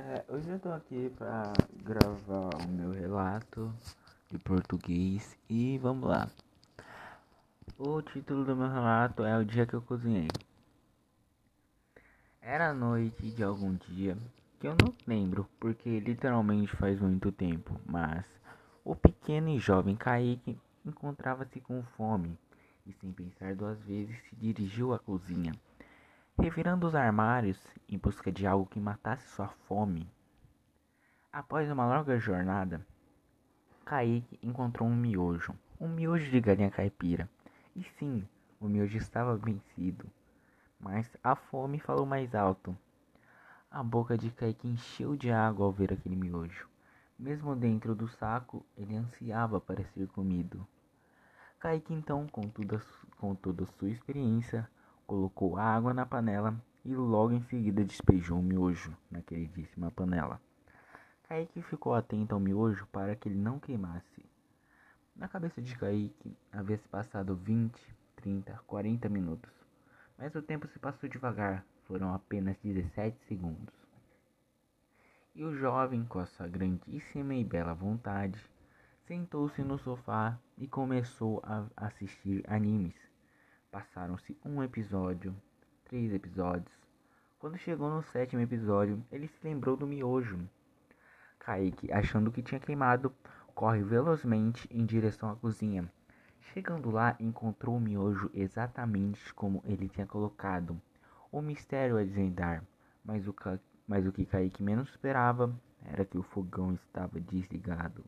É, hoje eu tô aqui pra gravar o meu relato de português e vamos lá. O título do meu relato é O Dia que eu Cozinhei. Era noite de algum dia que eu não lembro porque literalmente faz muito tempo, mas o pequeno e jovem Kaique encontrava-se com fome e, sem pensar duas vezes, se dirigiu à cozinha revirando os armários em busca de algo que matasse sua fome. Após uma longa jornada, Kaique encontrou um miojo, um miojo de galinha caipira. E sim, o miojo estava vencido, mas a fome falou mais alto. A boca de Kaique encheu de água ao ver aquele miojo. Mesmo dentro do saco, ele ansiava para ser comido. Kaique então, com toda, com toda sua experiência, colocou água na panela e logo em seguida despejou o miojo na queridíssima panela. Kaique ficou atento ao miojo para que ele não queimasse. Na cabeça de Kaique havia se passado 20, 30, 40 minutos, mas o tempo se passou devagar, foram apenas 17 segundos. E o jovem, com a sua grandíssima e bela vontade, sentou-se no sofá e começou a assistir animes Passaram-se um episódio, três episódios. Quando chegou no sétimo episódio, ele se lembrou do miojo. Kaique, achando que tinha queimado, corre velozmente em direção à cozinha. Chegando lá, encontrou o miojo exatamente como ele tinha colocado. O mistério a desvendar, mas o, mas o que Kaique menos esperava era que o fogão estava desligado.